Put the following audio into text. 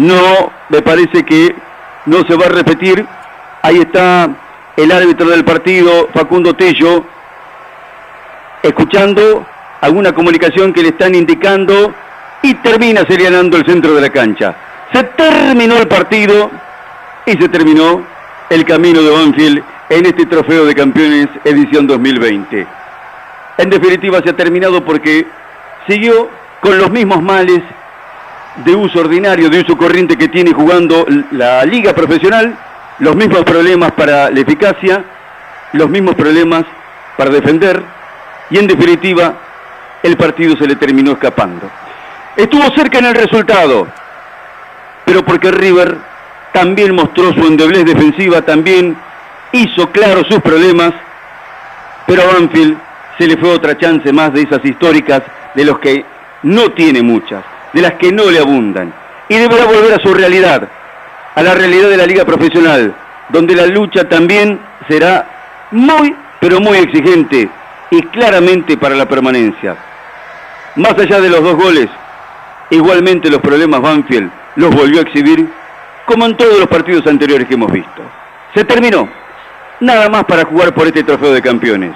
no, me parece que no se va a repetir. Ahí está el árbitro del partido, Facundo Tello, escuchando alguna comunicación que le están indicando y termina señalando el centro de la cancha. Se terminó el partido y se terminó el camino de Banfield en este trofeo de campeones edición 2020. En definitiva se ha terminado porque siguió con los mismos males de uso ordinario, de uso corriente que tiene jugando la liga profesional, los mismos problemas para la eficacia, los mismos problemas para defender y en definitiva el partido se le terminó escapando. Estuvo cerca en el resultado, pero porque River también mostró su endeblez defensiva, también hizo claro sus problemas, pero a Banfield se le fue otra chance más de esas históricas de los que no tiene muchas, de las que no le abundan. Y deberá volver a su realidad, a la realidad de la liga profesional, donde la lucha también será muy, pero muy exigente y claramente para la permanencia. Más allá de los dos goles, igualmente los problemas Banfield los volvió a exhibir como en todos los partidos anteriores que hemos visto. Se terminó. Nada más para jugar por este trofeo de campeones.